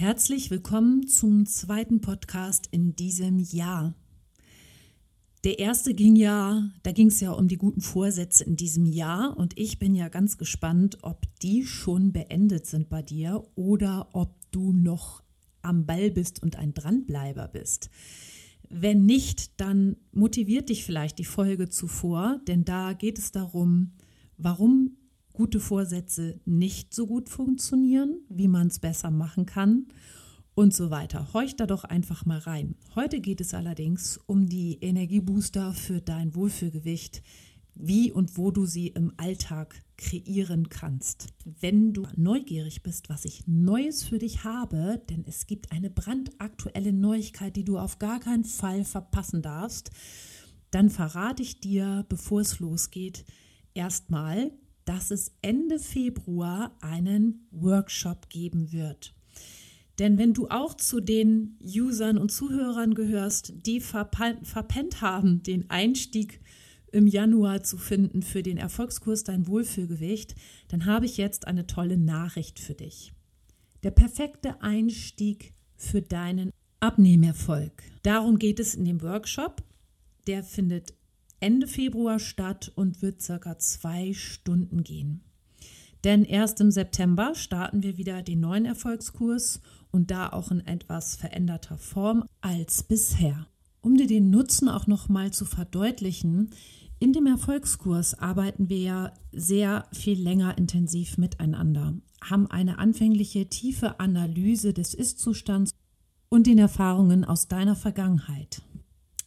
Herzlich willkommen zum zweiten Podcast in diesem Jahr. Der erste ging ja, da ging es ja um die guten Vorsätze in diesem Jahr und ich bin ja ganz gespannt, ob die schon beendet sind bei dir oder ob du noch am Ball bist und ein Dranbleiber bist. Wenn nicht, dann motiviert dich vielleicht die Folge zuvor, denn da geht es darum, warum gute Vorsätze nicht so gut funktionieren, wie man es besser machen kann und so weiter. Horch da doch einfach mal rein. Heute geht es allerdings um die Energiebooster für dein Wohlfühlgewicht, wie und wo du sie im Alltag kreieren kannst. Wenn du neugierig bist, was ich Neues für dich habe, denn es gibt eine brandaktuelle Neuigkeit, die du auf gar keinen Fall verpassen darfst, dann verrate ich dir, bevor es losgeht, erstmal, dass es Ende Februar einen Workshop geben wird. Denn wenn du auch zu den Usern und Zuhörern gehörst, die verpennt haben, den Einstieg im Januar zu finden für den Erfolgskurs Dein Wohlfühlgewicht, dann habe ich jetzt eine tolle Nachricht für dich. Der perfekte Einstieg für deinen Abnehmerfolg. Darum geht es in dem Workshop. Der findet Ende Februar statt und wird circa zwei Stunden gehen. Denn erst im September starten wir wieder den neuen Erfolgskurs und da auch in etwas veränderter Form als bisher. Um dir den Nutzen auch nochmal zu verdeutlichen, in dem Erfolgskurs arbeiten wir ja sehr viel länger intensiv miteinander, haben eine anfängliche tiefe Analyse des Ist-Zustands und den Erfahrungen aus deiner Vergangenheit.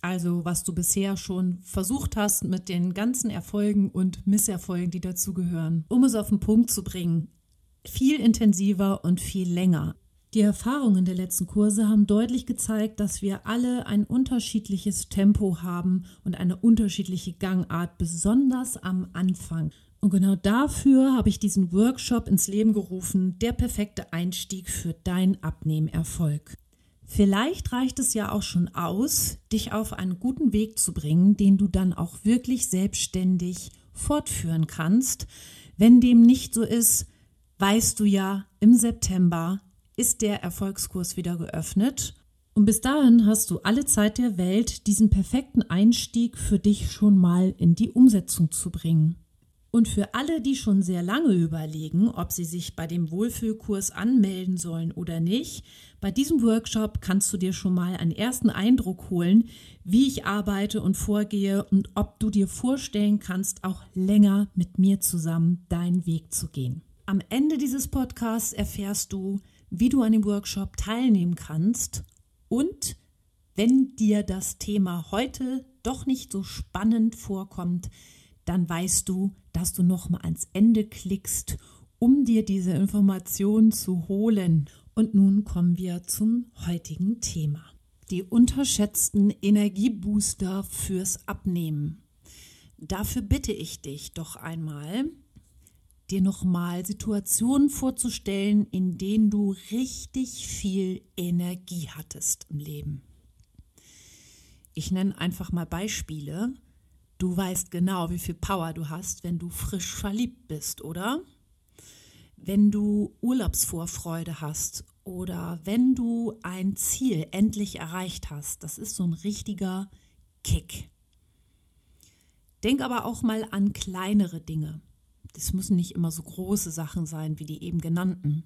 Also was du bisher schon versucht hast mit den ganzen Erfolgen und Misserfolgen, die dazugehören, um es auf den Punkt zu bringen. Viel intensiver und viel länger. Die Erfahrungen der letzten Kurse haben deutlich gezeigt, dass wir alle ein unterschiedliches Tempo haben und eine unterschiedliche Gangart, besonders am Anfang. Und genau dafür habe ich diesen Workshop ins Leben gerufen, der perfekte Einstieg für dein Abnehmerfolg. Vielleicht reicht es ja auch schon aus, dich auf einen guten Weg zu bringen, den du dann auch wirklich selbstständig fortführen kannst. Wenn dem nicht so ist, weißt du ja, im September ist der Erfolgskurs wieder geöffnet. Und bis dahin hast du alle Zeit der Welt, diesen perfekten Einstieg für dich schon mal in die Umsetzung zu bringen. Und für alle, die schon sehr lange überlegen, ob sie sich bei dem Wohlfühlkurs anmelden sollen oder nicht, bei diesem Workshop kannst du dir schon mal einen ersten Eindruck holen, wie ich arbeite und vorgehe und ob du dir vorstellen kannst, auch länger mit mir zusammen deinen Weg zu gehen. Am Ende dieses Podcasts erfährst du, wie du an dem Workshop teilnehmen kannst und wenn dir das Thema heute doch nicht so spannend vorkommt, dann weißt du, dass du noch mal ans Ende klickst, um dir diese Informationen zu holen. Und nun kommen wir zum heutigen Thema. Die unterschätzten Energiebooster fürs Abnehmen. Dafür bitte ich dich doch einmal, dir nochmal Situationen vorzustellen, in denen du richtig viel Energie hattest im Leben. Ich nenne einfach mal Beispiele, Du weißt genau, wie viel Power du hast, wenn du frisch verliebt bist, oder? Wenn du Urlaubsvorfreude hast oder wenn du ein Ziel endlich erreicht hast. Das ist so ein richtiger Kick. Denk aber auch mal an kleinere Dinge. Das müssen nicht immer so große Sachen sein wie die eben genannten.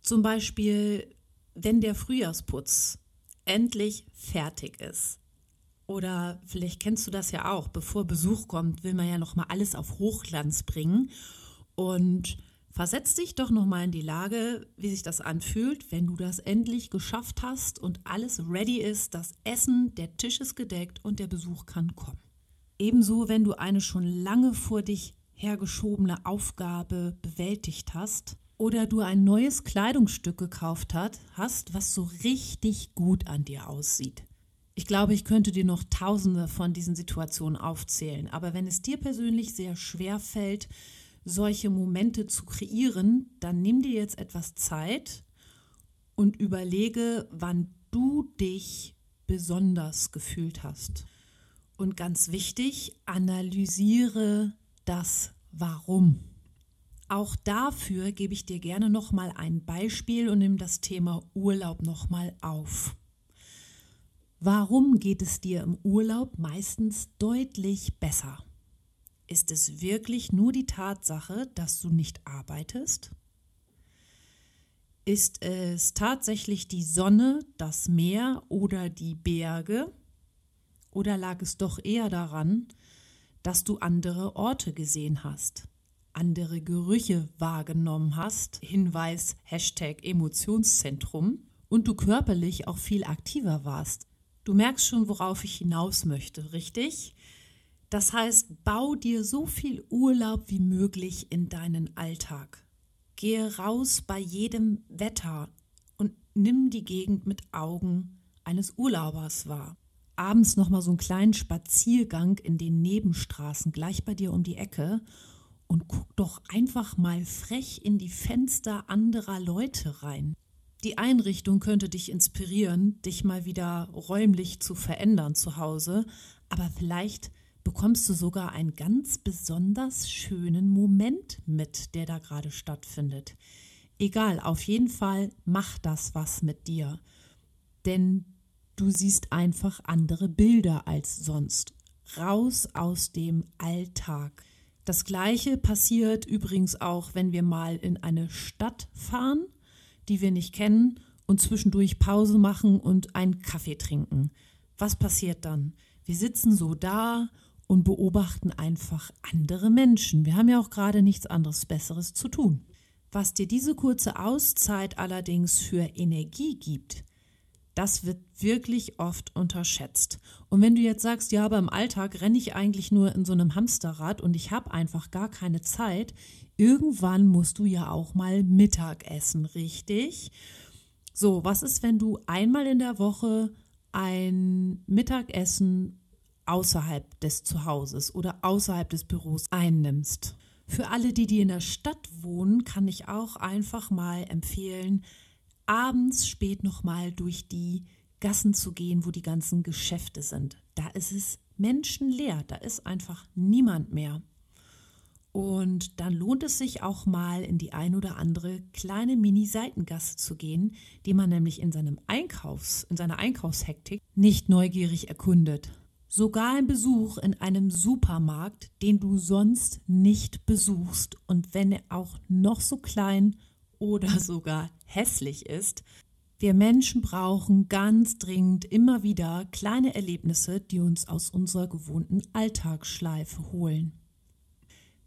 Zum Beispiel, wenn der Frühjahrsputz endlich fertig ist oder vielleicht kennst du das ja auch, bevor Besuch kommt, will man ja noch mal alles auf Hochglanz bringen und versetz dich doch noch mal in die Lage, wie sich das anfühlt, wenn du das endlich geschafft hast und alles ready ist, das Essen, der Tisch ist gedeckt und der Besuch kann kommen. Ebenso, wenn du eine schon lange vor dich hergeschobene Aufgabe bewältigt hast oder du ein neues Kleidungsstück gekauft hast, was so richtig gut an dir aussieht. Ich glaube, ich könnte dir noch tausende von diesen Situationen aufzählen. Aber wenn es dir persönlich sehr schwer fällt, solche Momente zu kreieren, dann nimm dir jetzt etwas Zeit und überlege, wann du dich besonders gefühlt hast. Und ganz wichtig, analysiere das Warum. Auch dafür gebe ich dir gerne noch mal ein Beispiel und nehme das Thema Urlaub noch mal auf. Warum geht es dir im Urlaub meistens deutlich besser? Ist es wirklich nur die Tatsache, dass du nicht arbeitest? Ist es tatsächlich die Sonne, das Meer oder die Berge? Oder lag es doch eher daran, dass du andere Orte gesehen hast, andere Gerüche wahrgenommen hast, Hinweis Hashtag Emotionszentrum, und du körperlich auch viel aktiver warst, Du merkst schon, worauf ich hinaus möchte, richtig? Das heißt, bau dir so viel Urlaub wie möglich in deinen Alltag. Gehe raus bei jedem Wetter und nimm die Gegend mit Augen eines Urlaubers wahr. Abends nochmal so einen kleinen Spaziergang in den Nebenstraßen gleich bei dir um die Ecke und guck doch einfach mal frech in die Fenster anderer Leute rein. Die Einrichtung könnte dich inspirieren, dich mal wieder räumlich zu verändern zu Hause, aber vielleicht bekommst du sogar einen ganz besonders schönen Moment mit, der da gerade stattfindet. Egal, auf jeden Fall macht das was mit dir, denn du siehst einfach andere Bilder als sonst. Raus aus dem Alltag. Das gleiche passiert übrigens auch, wenn wir mal in eine Stadt fahren die wir nicht kennen und zwischendurch Pause machen und einen Kaffee trinken. Was passiert dann? Wir sitzen so da und beobachten einfach andere Menschen. Wir haben ja auch gerade nichts anderes Besseres zu tun. Was dir diese kurze Auszeit allerdings für Energie gibt, das wird wirklich oft unterschätzt. Und wenn du jetzt sagst, ja, aber im Alltag renne ich eigentlich nur in so einem Hamsterrad und ich habe einfach gar keine Zeit, irgendwann musst du ja auch mal Mittag essen, richtig? So, was ist, wenn du einmal in der Woche ein Mittagessen außerhalb des Zuhauses oder außerhalb des Büros einnimmst? Für alle, die, die in der Stadt wohnen, kann ich auch einfach mal empfehlen, abends spät nochmal durch die Gassen zu gehen, wo die ganzen Geschäfte sind. Da ist es menschenleer, da ist einfach niemand mehr. Und dann lohnt es sich auch mal in die ein oder andere kleine Mini-Seitengasse zu gehen, die man nämlich in seinem Einkaufs, in seiner Einkaufshektik nicht neugierig erkundet. Sogar ein Besuch in einem Supermarkt, den du sonst nicht besuchst und wenn er auch noch so klein oder sogar hässlich ist. Wir Menschen brauchen ganz dringend immer wieder kleine Erlebnisse, die uns aus unserer gewohnten Alltagsschleife holen.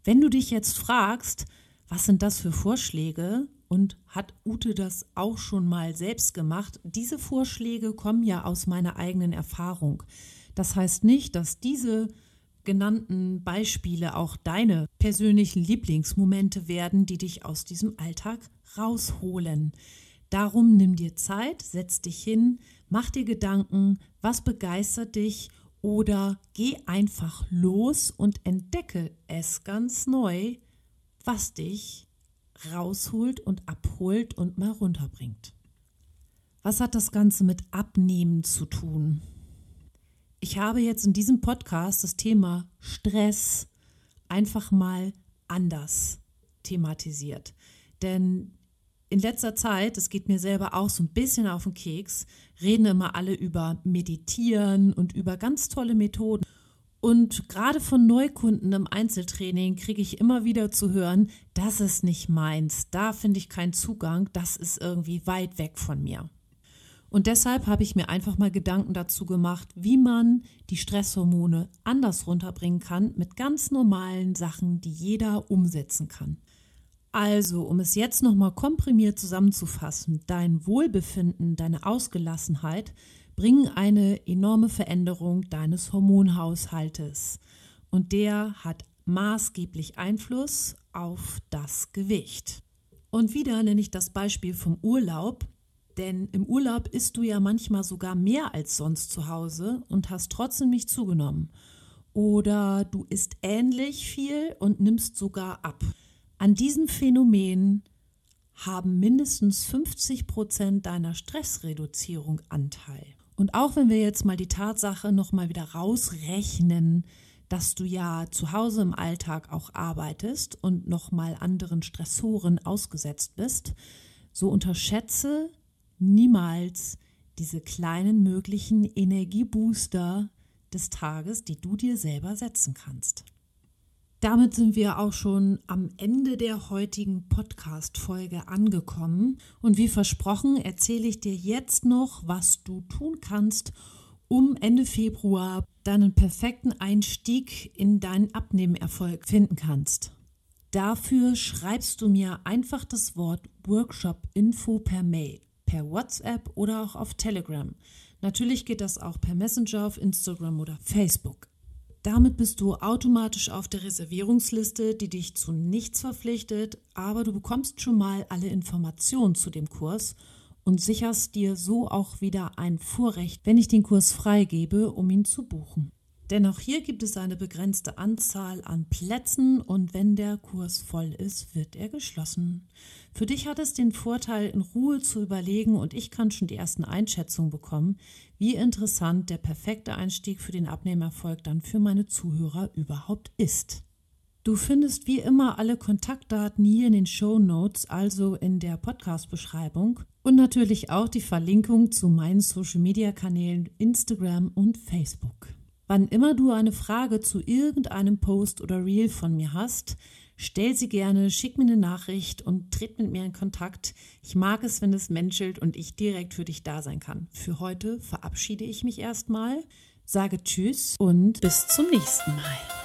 Wenn du dich jetzt fragst, was sind das für Vorschläge und hat Ute das auch schon mal selbst gemacht? Diese Vorschläge kommen ja aus meiner eigenen Erfahrung. Das heißt nicht, dass diese genannten Beispiele auch deine persönlichen Lieblingsmomente werden, die dich aus diesem Alltag rausholen. Darum nimm dir Zeit, setz dich hin, mach dir Gedanken, was begeistert dich oder geh einfach los und entdecke es ganz neu, was dich rausholt und abholt und mal runterbringt. Was hat das Ganze mit Abnehmen zu tun? Ich habe jetzt in diesem Podcast das Thema Stress einfach mal anders thematisiert. Denn in letzter Zeit, es geht mir selber auch so ein bisschen auf den Keks, reden immer alle über Meditieren und über ganz tolle Methoden. Und gerade von Neukunden im Einzeltraining kriege ich immer wieder zu hören, das ist nicht meins, da finde ich keinen Zugang, das ist irgendwie weit weg von mir. Und deshalb habe ich mir einfach mal Gedanken dazu gemacht, wie man die Stresshormone anders runterbringen kann mit ganz normalen Sachen, die jeder umsetzen kann. Also, um es jetzt nochmal komprimiert zusammenzufassen, dein Wohlbefinden, deine Ausgelassenheit bringen eine enorme Veränderung deines Hormonhaushaltes. Und der hat maßgeblich Einfluss auf das Gewicht. Und wieder nenne ich das Beispiel vom Urlaub. Denn im Urlaub isst du ja manchmal sogar mehr als sonst zu Hause und hast trotzdem nicht zugenommen. Oder du isst ähnlich viel und nimmst sogar ab. An diesem Phänomen haben mindestens 50 Prozent deiner Stressreduzierung Anteil. Und auch wenn wir jetzt mal die Tatsache nochmal wieder rausrechnen, dass du ja zu Hause im Alltag auch arbeitest und nochmal anderen Stressoren ausgesetzt bist, so unterschätze niemals diese kleinen möglichen Energiebooster des Tages, die du dir selber setzen kannst. Damit sind wir auch schon am Ende der heutigen Podcast-Folge angekommen. Und wie versprochen, erzähle ich dir jetzt noch, was du tun kannst, um Ende Februar deinen perfekten Einstieg in deinen Abnehmerfolg finden kannst. Dafür schreibst du mir einfach das Wort Workshop-Info per Mail, per WhatsApp oder auch auf Telegram. Natürlich geht das auch per Messenger auf Instagram oder Facebook. Damit bist du automatisch auf der Reservierungsliste, die dich zu nichts verpflichtet, aber du bekommst schon mal alle Informationen zu dem Kurs und sicherst dir so auch wieder ein Vorrecht, wenn ich den Kurs freigebe, um ihn zu buchen. Denn auch hier gibt es eine begrenzte Anzahl an Plätzen und wenn der Kurs voll ist, wird er geschlossen. Für dich hat es den Vorteil, in Ruhe zu überlegen und ich kann schon die ersten Einschätzungen bekommen, wie interessant der perfekte Einstieg für den Abnehmerfolg dann für meine Zuhörer überhaupt ist. Du findest wie immer alle Kontaktdaten hier in den Show Notes, also in der Podcast-Beschreibung und natürlich auch die Verlinkung zu meinen Social-Media-Kanälen Instagram und Facebook. Wann immer du eine Frage zu irgendeinem Post oder Reel von mir hast, stell sie gerne, schick mir eine Nachricht und tritt mit mir in Kontakt. Ich mag es, wenn es menschelt und ich direkt für dich da sein kann. Für heute verabschiede ich mich erstmal, sage Tschüss und bis zum nächsten Mal.